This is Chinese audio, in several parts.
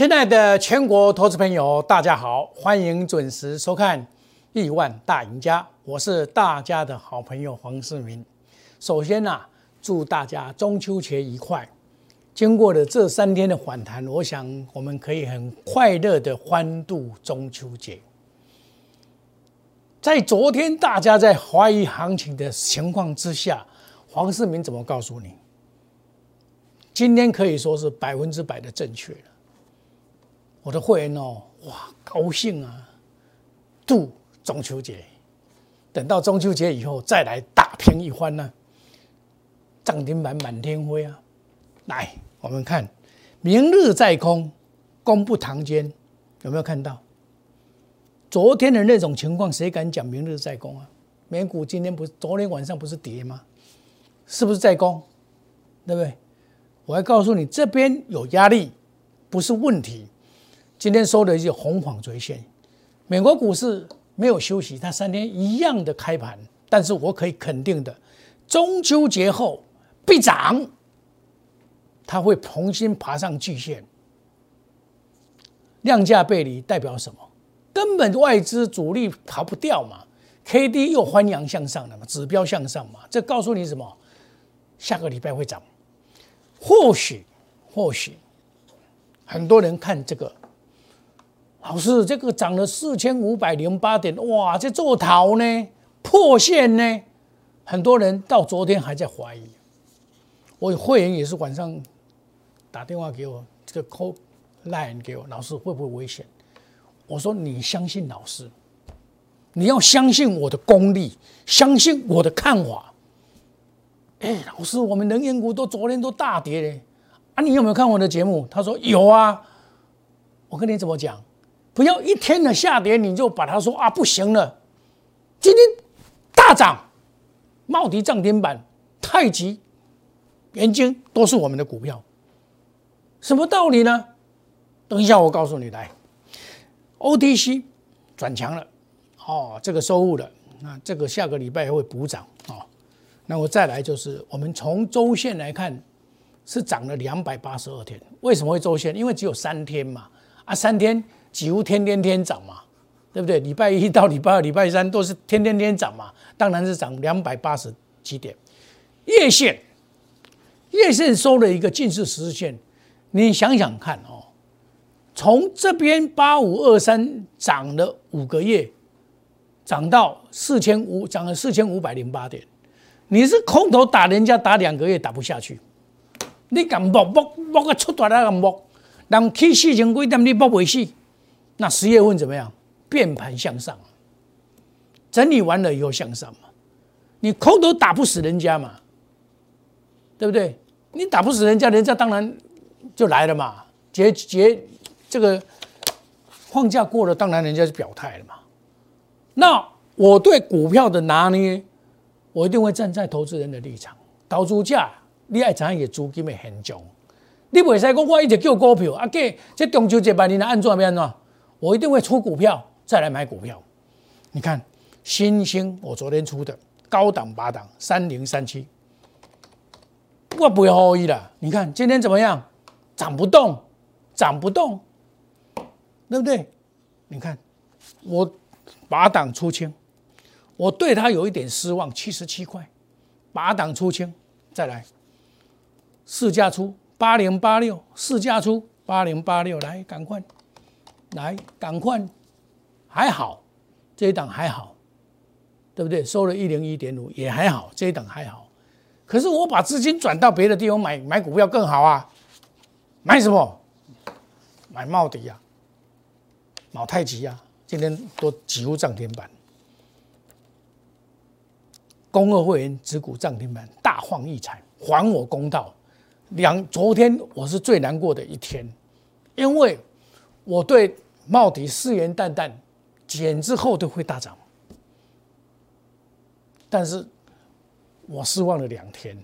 亲爱的全国投资朋友，大家好，欢迎准时收看《亿万大赢家》，我是大家的好朋友黄世明。首先呢、祝大家中秋节愉快。经过了这三天的反弹，我想我们可以很快乐的欢度中秋节。在昨天大家在怀疑行情的情况之下，黄世明怎么告诉你？今天可以说是百分之百的正确了。我的会员哦，哇，高兴啊！度中秋节，等到中秋节以后再来打拼一番呢、涨停板满天飞啊！来，我们看明日在空，功不堂间，有没有看到？昨天的那种情况，谁敢讲明日在攻啊？美股今天不昨天晚上不是跌吗？是不是在攻？对不对？我还告诉你，这边有压力，不是问题。今天收的是红黄锥线，美国股市没有休息，它三天一样的开盘，但是我可以肯定的，中秋节后必涨，它会重新爬上巨线。量价背离代表什么？根本外资主力逃不掉嘛，K D 又欢阳向上了嘛，指标向上嘛，这告诉你什么？下个礼拜会涨，或许，或许很多人看这个。老师，这个涨了四千五百零八点，哇，这做逃呢，破线呢，很多人到昨天还在怀疑。我有会员也是晚上打电话给我，这个 call line 给我，老师会不会危险？我说你相信老师，你要相信我的功力，相信我的看法。哎，老师，我们能源股都昨天都大跌嘞，啊，你有没有看我的节目？他说有啊。我跟你怎么讲？不要一天的下跌你就把它说啊不行了。今天大涨，茂迪涨停板，太极、元晶都是我们的股票，什么道理呢？等一下我告诉你来。OTC 转强了，哦，这个收入了，那这个下个礼拜会补涨哦。那我再来就是，我们从周线来看，是涨了两百八十二天。为什么会周线？因为只有三天嘛，啊，三天几乎天天天涨嘛，对不对？礼拜一到礼拜二、礼拜三都是天天天涨嘛，当然是涨两百八十几点。月线，月线收了一个近似十日线，你想想看哦。从这边八五二三涨了五个月，涨到四千五，涨了四千五百零八点。你是空头打人家打两个月打不下去，你敢摸摸摸个出大来敢摸，人起四千几点你摸不死，那十月份怎么样？变盘向上，整理完了以后向上嘛。你空头打不死人家嘛，对不对？你打不死人家，人家当然就来了嘛。结结。这个放假过了，当然人家是表态了嘛。那我对股票的拿捏，我一定会站在投资人的立场。投资价，你爱怎也资金的很重。你袂使讲我一直叫股票，啊，给这中秋节半年按怎变呢？我一定会出股票，再来买股票。你看新兴，我昨天出的高档八档三零三七，我不要后意了。你看今天怎么样？涨不动，涨不动。对不对？你看，我把档出清，我对它有一点失望，七十七块，把档出清，再来，市价出八零八六，市价出八零八六，来，赶快，来，赶快，还好，这一档还好，对不对？收了一零一点五也还好，这一档还好，可是我把资金转到别的地方买买股票更好啊，买什么？买茂迪呀、啊。毛太极啊，今天都几乎涨停板，公二会员持股涨停板，大放异彩，还我公道。两昨天我是最难过的一天，因为我对茂迪誓言旦旦，减之后都会大涨，但是我失望了两天，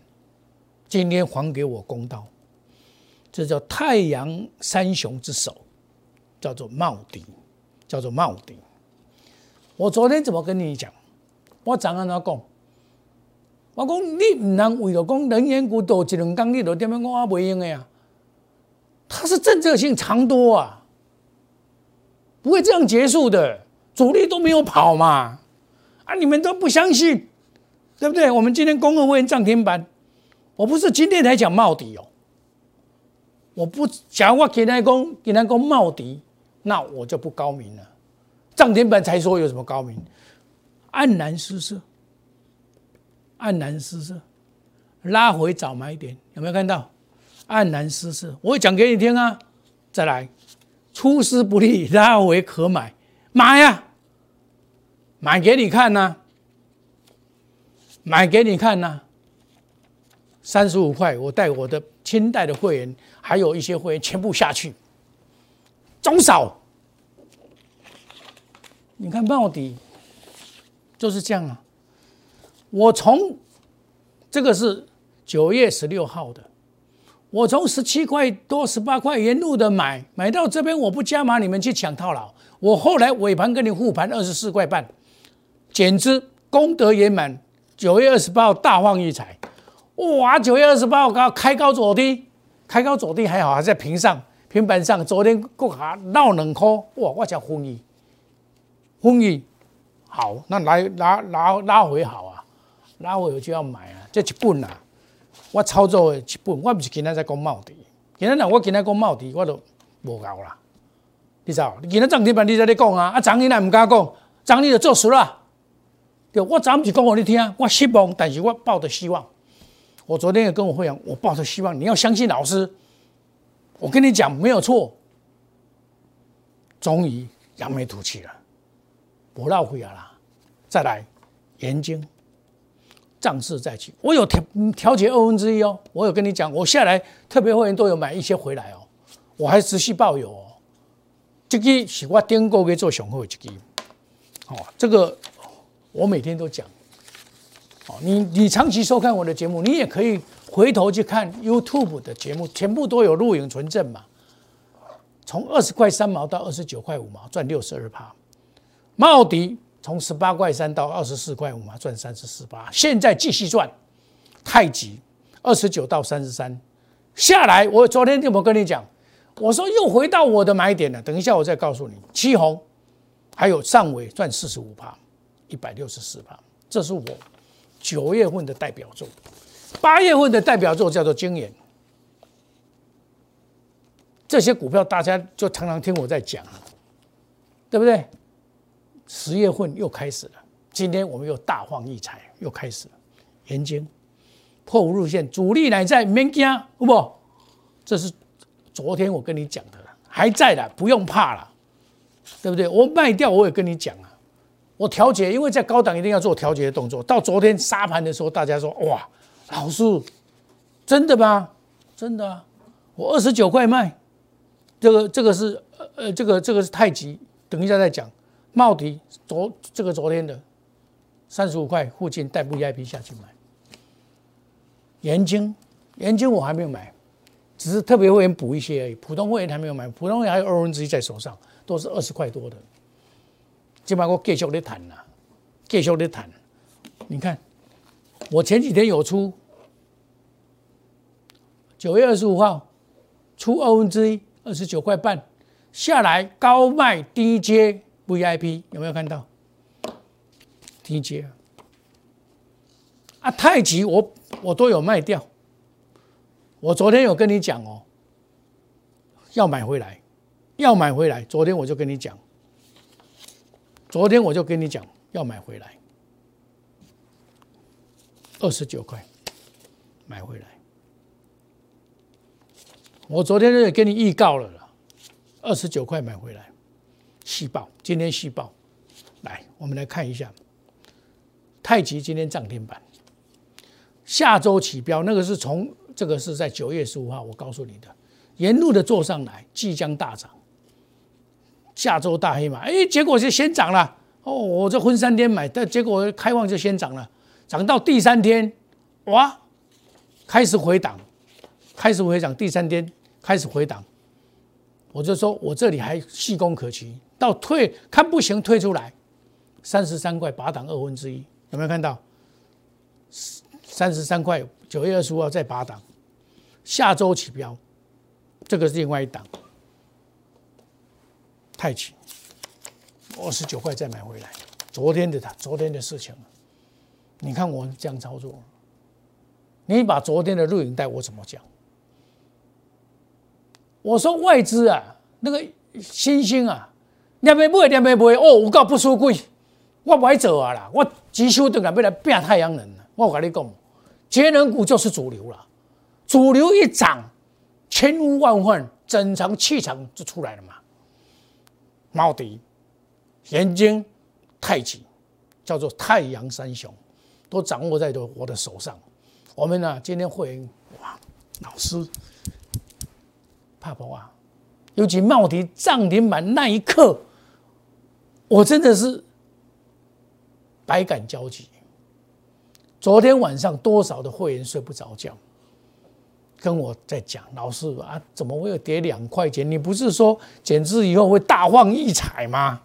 今天还给我公道，这叫太阳三雄之首。叫做茂迪，叫做茂迪。我昨天怎么跟你讲？我怎安怎讲？我讲你唔能为了讲能源股多一两工，你就点样讲啊？袂用的啊！它是政策性长多啊，不会这样结束的，主力都没有跑嘛，啊，你们都不相信，对不对？我们今天公共会涨停板，我不是今天才讲茂迪哦，我不讲我给他讲给他讲茂迪，那我就不高明了，涨停板才说有什么高明，黯然失色，黯然失色。拉回早买点，有没有看到？黯然失色，我会讲给你听啊！再来，出师不利，拉回可买，买呀，买给你看呐，买给你看呐。三十五块，我带我的清代的会员，还有一些会员全部下去，中少。你看到底就是这样啊！我从这个是。九月十六号的，我从十七块多、十八块沿路的买，买到这边我不加码，你们去抢套牢。我后来尾盘跟你护盘二十四块半，简直功德圆满。九月二十八号大放异彩，哇！九月二十八号高开高走低，开高走低还好，还在平上平板上。昨天过下闹两块，哇！我讲风雨，风雨好，那来拉拉拉回好啊，拉回我就要买啊，这一棍啊。我操作的一本，我不是今天在讲茂迪，今天呐，我今天讲茂迪，我都无够啦。你知道？你今天涨停板你在咧讲啊？啊，涨你来唔敢讲，涨你就做实了。对，我昨不是讲给你听，我失望，但是我抱着希望。我昨天也跟我会员，我抱着希望，你要相信老师。我跟你讲，没有错。终于扬眉吐气了，不绕回来了。再来，眼睛。上市再起，我有调调节二分之一哦。我有跟你讲，我下来特别会员都有买一些回来哦，我还持续抱有哦。这个是我订购给做雄厚的这个，哦，这个我每天都讲。哦，你你长期收看我的节目，你也可以回头去看 YouTube 的节目，全部都有录影存证嘛。从二十块三毛到二十九块五毛，赚六十二趴。茂迪。从十八块三到二十四块五嘛，赚三十四八。现在继续赚，太极二十九到三十三下来。我昨天有没跟你讲？我说又回到我的买点了。等一下我再告诉你。七红还有上尾赚四十五趴，一百六十四趴。这是我九月份的代表作，八月份的代表作叫做经验。这些股票大家就常常听我在讲，对不对？十月份又开始了，今天我们又大放异彩，又开始了。研究破五日线，主力乃在，免惊，不？这是昨天我跟你讲的了，还在的，不用怕了，对不对？我卖掉，我也跟你讲啊，我调节，因为在高档一定要做调节的动作。到昨天杀盘的时候，大家说哇，老师，真的吗？真的啊，我二十九块卖，这个这个是呃呃，这个这个是太极，等一下再讲。茂迪昨这个昨天的三十五块附近带 VIP 下去买，盐津盐津我还没有买，只是特别会员补一些而已，普通会员还没有买，普通会员还有二分之一在手上，都是二十块多的。今把我继续的谈了，继续的谈。你看，我前几天有出九月二十五号出二分之一，二十九块半下来高卖低接。VIP 有没有看到？低阶啊，太极我我都有卖掉。我昨天有跟你讲哦，要买回来，要买回来。昨天我就跟你讲，昨天我就跟你讲要买回来，二十九块买回来。我昨天也跟你预告了了，二十九块买回来。细报，今天细报，来，我们来看一下，太极今天涨停板，下周起标，那个是从这个是在九月十五号，我告诉你的，沿路的做上来，即将大涨，下周大黑马，哎，结果就先涨了，哦，我这分三天买，但结果开放就先涨了，涨到第三天，哇，开始回档，开始回涨，第三天开始回档，我就说我这里还细功可期。到退看不行，退出来，三十三块八档二分之一，有没有看到？三十三块九月二十五号再八档，下周起标，这个是另外一档，太极，二十九块再买回来。昨天的他，昨天的事情，你看我这样操作，你把昨天的录影带我怎么讲？我说外资啊，那个新兴啊，两边买两边买，哦，我告不输贵，我不爱走啊啦，我急修等下要来变太阳能了，我跟你讲，节能股就是主流了，主流一涨。千呼万唤，整场气场就出来了嘛。茂迪、眼睛、太极，叫做太阳三雄，都掌握在我的手上。我们呢，今天会员哇，老师怕不啊？尤其茂迪涨停板那一刻，我真的是百感交集。昨天晚上多少的会员睡不着觉？跟我在讲，老师啊，怎么会有跌两块钱？你不是说减资以后会大放异彩吗？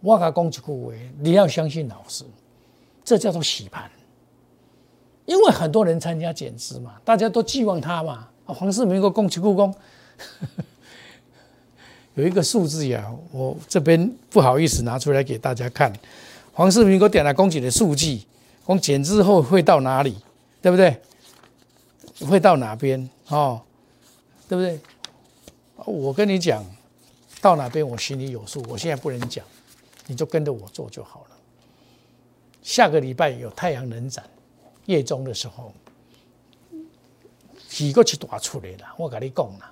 我讲公句话，你要相信老师，这叫做洗盘。因为很多人参加减资嘛，大家都寄望他嘛。黄世明个公句故宫有一个数字呀，我这边不好意思拿出来给大家看。黄世明给我点了公举的数据，公减之后会到哪里，对不对？会到哪边哦？对不对？我跟你讲，到哪边我心里有数。我现在不能讲，你就跟着我做就好了。下个礼拜有太阳能展，夜中的时候，几个去打出来了。我跟你讲啦，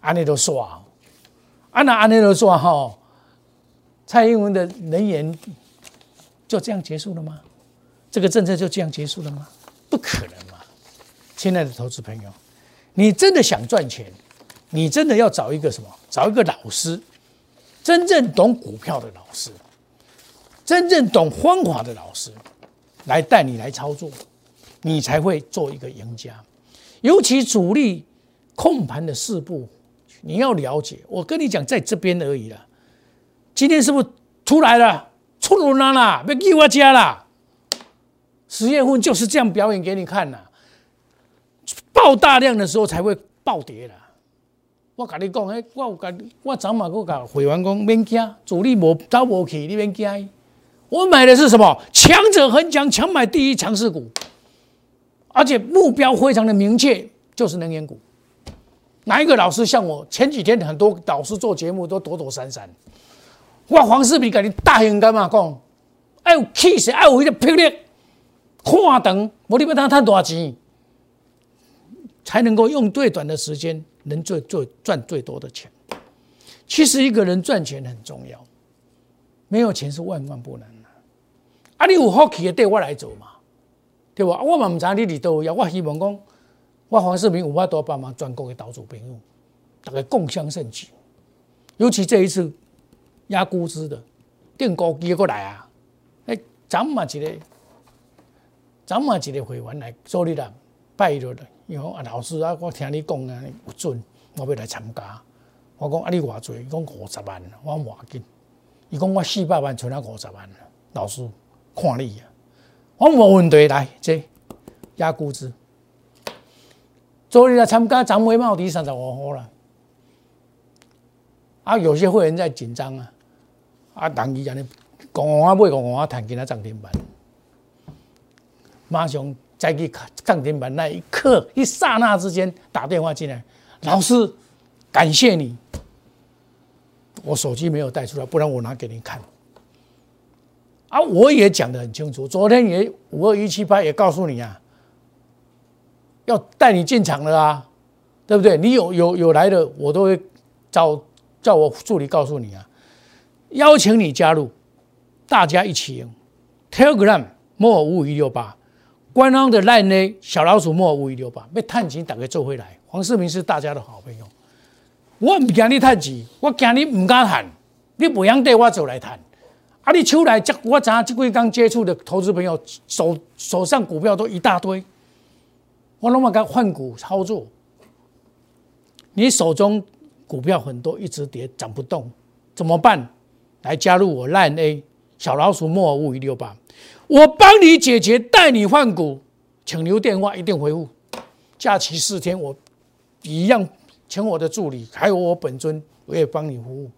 安尼都刷，安那安尼都刷哈。蔡英文的人言就这样结束了吗？这个政策就这样结束了吗？不可能。亲爱的投资朋友，你真的想赚钱？你真的要找一个什么？找一个老师，真正懂股票的老师，真正懂方法的老师，来带你来操作，你才会做一个赢家。尤其主力控盘的四步，你要了解。我跟你讲，在这边而已啦。今天是不是出来了？出炉了啦！要给我家啦！十月份就是这样表演给你看呐。爆大量的时候才会暴跌啦。我跟你讲，哎，我有跟，我早晚我讲会员讲免惊，主力无走无去，你免惊。我买的是什么？强者恒强，强买第一强势股，而且目标非常的明确，就是能源股。哪一个老师像我？前几天很多老师做节目都躲躲闪闪。我黄世平跟你大勇敢嘛讲，爱有气势，爱有迄个魄力，看长，无你要当赚大钱。才能够用最短的时间能最最赚最多的钱。其实一个人赚钱很重要，没有钱是万万不能的。啊，你有好奇的对我来走嘛，对吧？我嘛唔知你哋都有，我希望讲，我黄世明有法多帮忙专攻给岛主朋友，大家共襄盛举。尤其这一次压估值的定高机过来啊，哎，咱嘛一个，咱嘛一个会员来做你啦，拜了的。伊讲啊，老师啊，我听你讲啊，有准，我要来参加。我讲啊，你偌济？伊讲五十万，我讲偌紧。伊讲我四百万存了五十万老师看你啊，我无问题来，这压估值。昨日来参加，涨回帽底三十五号了。啊，有些会员在紧张啊，啊，等伊安尼，讲我买，讲我谈今仔涨停板，马上。再去涨停板那一刻，一刹那之间打电话进来，老师，感谢你。我手机没有带出来，不然我拿给您看。啊，我也讲得很清楚，昨天也五二一七八也告诉你啊，要带你进场了啊，对不对？你有有有来的，我都会找叫我助理告诉你啊，邀请你加入，大家一起赢。Telegram 莫五五一六八。官方的赖呢？小老鼠莫五一六八被探钱打开做回来。黄世明是大家的好朋友，我唔惊你探钱，我惊你唔敢谈。你不想对我走来谈，啊！你出来，这我咱这几刚接触的投资朋友手手上股票都一大堆，我那么敢换股操作。你手中股票很多，一直跌涨不动，怎么办？来加入我赖 A 小老鼠莫五一六八。我帮你解决，带你换股，请留电话，一定回复。假期四天，我一样请我的助理，还有我本尊，我也帮你服务，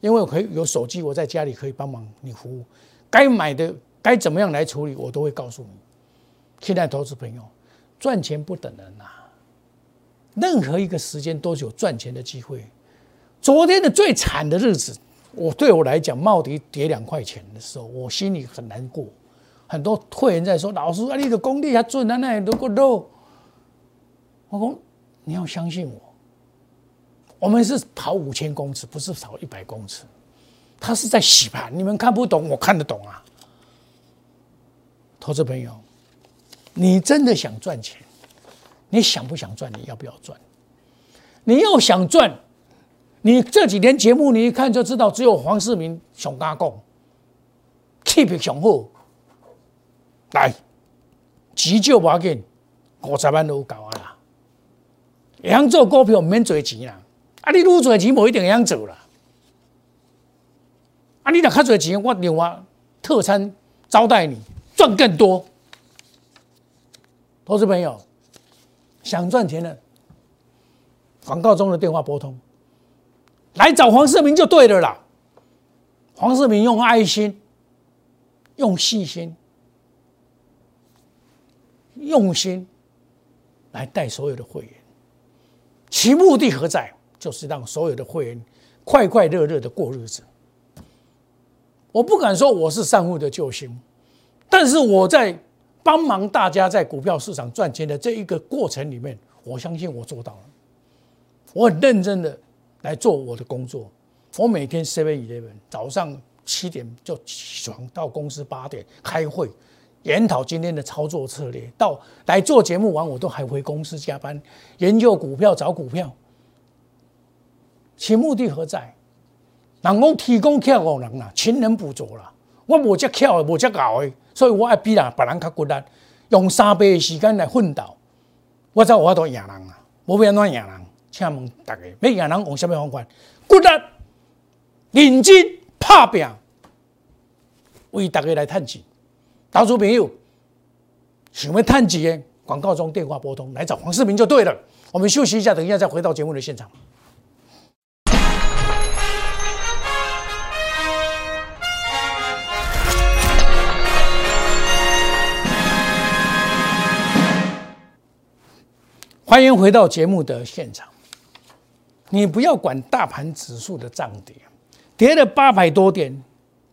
因为我可以有手机，我在家里可以帮忙你服务。该买的该怎么样来处理，我都会告诉你。现在投资朋友赚钱不等人呐，任何一个时间都有赚钱的机会。昨天的最惨的日子，我对我来讲，茂迪跌两块钱的时候，我心里很难过。很多会员在说：“老师，啊，你的功力还准啊，那都够肉。”我说：“你要相信我，我们是跑五千公尺，不是跑一百公尺。他是在洗盘，你们看不懂，我看得懂啊。”投资朋友，你真的想赚钱？你想不想赚？你要不要赚？你要想赚？你这几天节目，你一看就知道，只有黄世明熊加讲，keep 雄厚，来急救要紧，五十万都够啊啦！会做股票免做钱啦，啊，你愈做钱，无一定会晓做啦。啊，你若较做钱，我另外特餐招待你，赚更多。投资朋友想赚钱的，广告中的电话拨通。来找黄世明就对了啦。黄世明用爱心、用细心、用心来带所有的会员，其目的何在？就是让所有的会员快快乐乐的过日子。我不敢说我是散户的救星，但是我在帮忙大家在股票市场赚钱的这一个过程里面，我相信我做到了。我很认真的。来做我的工作。我每天 seven eleven 早上七点就起床，到公司八点开会，研讨今天的操作策略。到来做节目完，我都还回公司加班研究股票、找股票。其目的何在？人讲提供巧给人啦，勤能补拙啦。我无遮巧，无遮搞的，所以我爱比人别人较骨力，用三倍的时间来奋斗。我知我都赢人啊，无变怎赢人。请问大家，要赢人用什么方法？骨力、认真、拍拼，为大家来探钱。投资朋友想要探钱的，广告中电话拨通，来找黄世明就对了。我们休息一下，等一下再回到节目的现场。欢迎回到节目的现场。你不要管大盘指数的涨跌，跌了八百多点，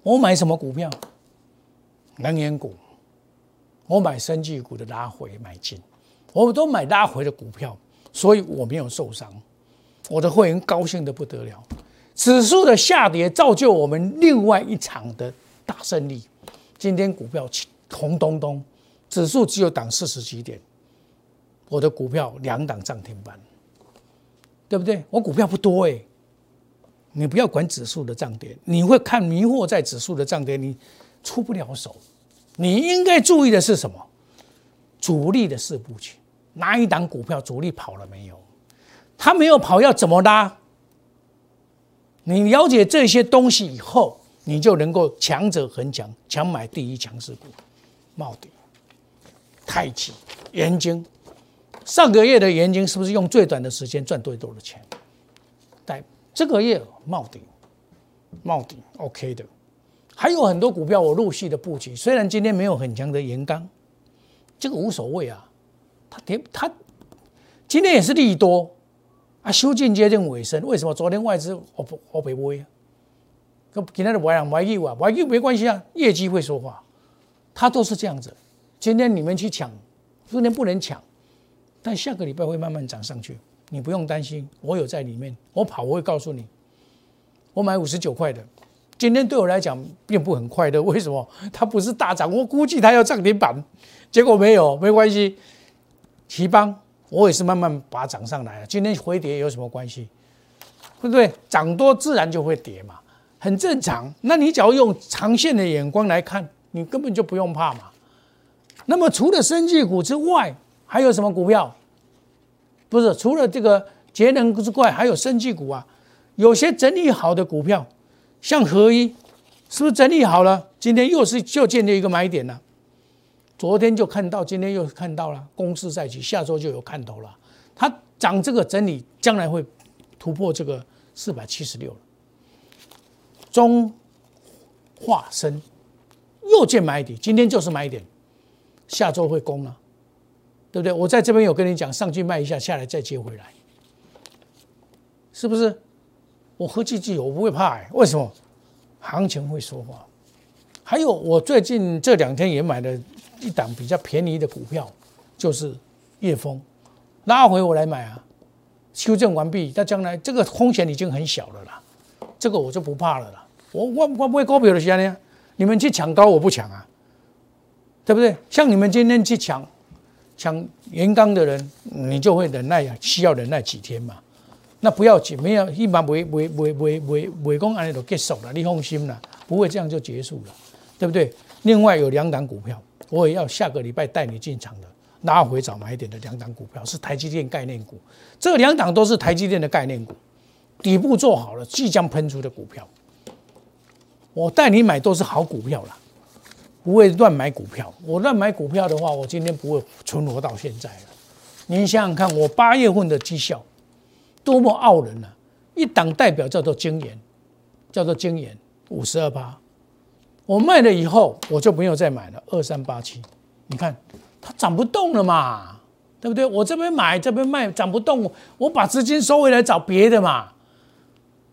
我买什么股票？能源股，我买生技股的拉回买进，我都买拉回的股票，所以我没有受伤，我的会员高兴的不得了。指数的下跌造就我们另外一场的大胜利。今天股票红咚咚，指数只有涨四十几点，我的股票两档涨停板。对不对？我股票不多哎，你不要管指数的涨跌，你会看迷惑在指数的涨跌，你出不了手。你应该注意的是什么？主力的四步曲，哪一档股票主力跑了没有？他没有跑，要怎么拉？你了解这些东西以后，你就能够强者恒强，强买第一强势股，茂迪、太极、元晶。上个月的元金是不是用最短的时间赚最多的钱？但这个月冒顶，冒顶 OK 的，还有很多股票我陆续的布局。虽然今天没有很强的盐钢，这个无所谓啊。它跌，它今天也是利多啊，修建接近尾声。为什么昨天外资我不我不会啊？跟今天的外阳外业啊，外业没关系啊，业绩会说话，它都是这样子。今天你们去抢，今天不能抢。但下个礼拜会慢慢涨上去，你不用担心，我有在里面。我跑我会告诉你，我买五十九块的，今天对我来讲并不很快乐。为什么？它不是大涨，我估计它要涨停板，结果没有，没关系。奇邦我也是慢慢把它涨上来了。今天回跌有什么关系？对不对？涨多自然就会跌嘛，很正常。那你只要用长线的眼光来看，你根本就不用怕嘛。那么除了生技股之外，还有什么股票？不是除了这个节能之外，还有生技股啊。有些整理好的股票，像合一，是不是整理好了？今天又是就建立一个买点了。昨天就看到，今天又看到了，攻势在起，下周就有看头了。它涨这个整理，将来会突破这个四百七十六了。中化生又见买点，今天就是买点，下周会攻了，对不对？我在这边有跟你讲，上去卖一下，下来再接回来，是不是？我喝几句，我不会怕，为什么？行情会说话。还有，我最近这两天也买了一档比较便宜的股票，就是叶峰，拉回我来买啊。修正完毕，它将来这个风险已经很小了啦，这个我就不怕了啦。我我我不会高票的时呢，你们去抢高，我不抢啊，对不对？像你们今天去抢抢元刚的人，你就会忍耐啊，需要忍耐几天嘛。那不要紧，没有一般不会不会不会不会不会讲安尼都结束了，你放心啦，不会这样就结束了，对不对？另外有两档股票，我也要下个礼拜带你进场的，拉回早买点的两档股票是台积电概念股，这两档都是台积电的概念股，底部做好了，即将喷出的股票。我带你买都是好股票啦，不会乱买股票。我乱买股票的话，我今天不会存活到现在了。您想想看，我八月份的绩效多么傲人啊！一档代表叫做精研，叫做精研五十二八。我卖了以后，我就没有再买了二三八七。你看它涨不动了嘛，对不对？我这边买这边卖涨不动，我把资金收回来找别的嘛。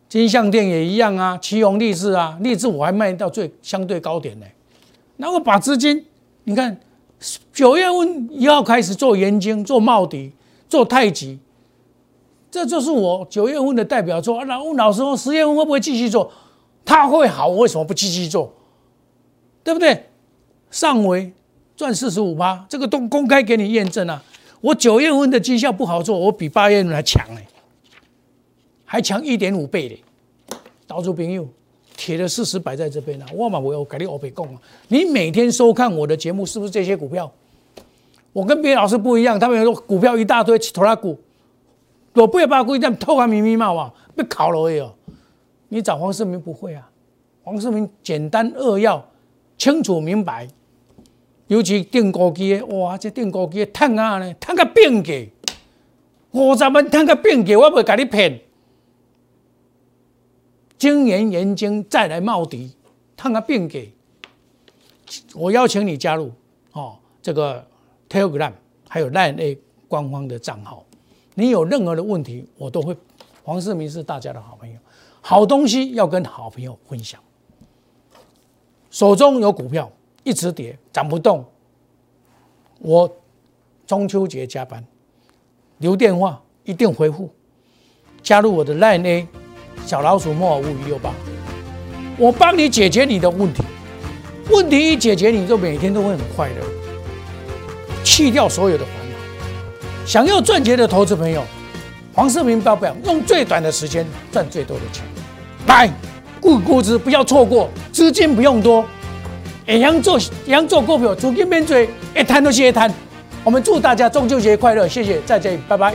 金相店也一样啊，旗宏励志啊，励志我还卖到最相对高点呢。那我把资金，你看九月份一号开始做研晶、做茂迪、做太极，这就是我九月份的代表作。然后问老师说，十月份会不会继续做？他会好，我为什么不继续做？对不对？上回赚四十五趴，这个都公开给你验证啊。我九月份的绩效不好做，我比八月份还强呢。还强一点五倍嘞！岛主朋友，铁的事实摆在这边了。我嘛，我要改你欧北共啊！你每天收看我的节目，是不是这些股票？我跟别的老师不一样，他们说股票一大堆，拖拉股，我不要把股这样偷啊，密密麻麻被考了哎呦！你找黄世明不会啊？黄世明简单扼要、清楚明白，尤其订高机的，哇，这订高机的赚啊呢，赚个变价，五十万赚个变价，我不会给你骗。精研研精再来冒敌，看个变给。我邀请你加入哦，这个 Telegram 还有 Line A 官方的账号。你有任何的问题，我都会。黄世明是大家的好朋友，好东西要跟好朋友分享。手中有股票一直跌涨不动，我中秋节加班留电话一定回复，加入我的 Line A。小老鼠莫尔五五六八，我帮你解决你的问题。问题一解决，你就每天都会很快乐，去掉所有的烦恼。想要赚钱的投资朋友，黄世明不要用最短的时间赚最多的钱。来，顾估值不要错过，资金不用多，一样做一样做股票，资金免追，一摊都是一摊。我们祝大家中秋节快乐，谢谢，再见，拜拜。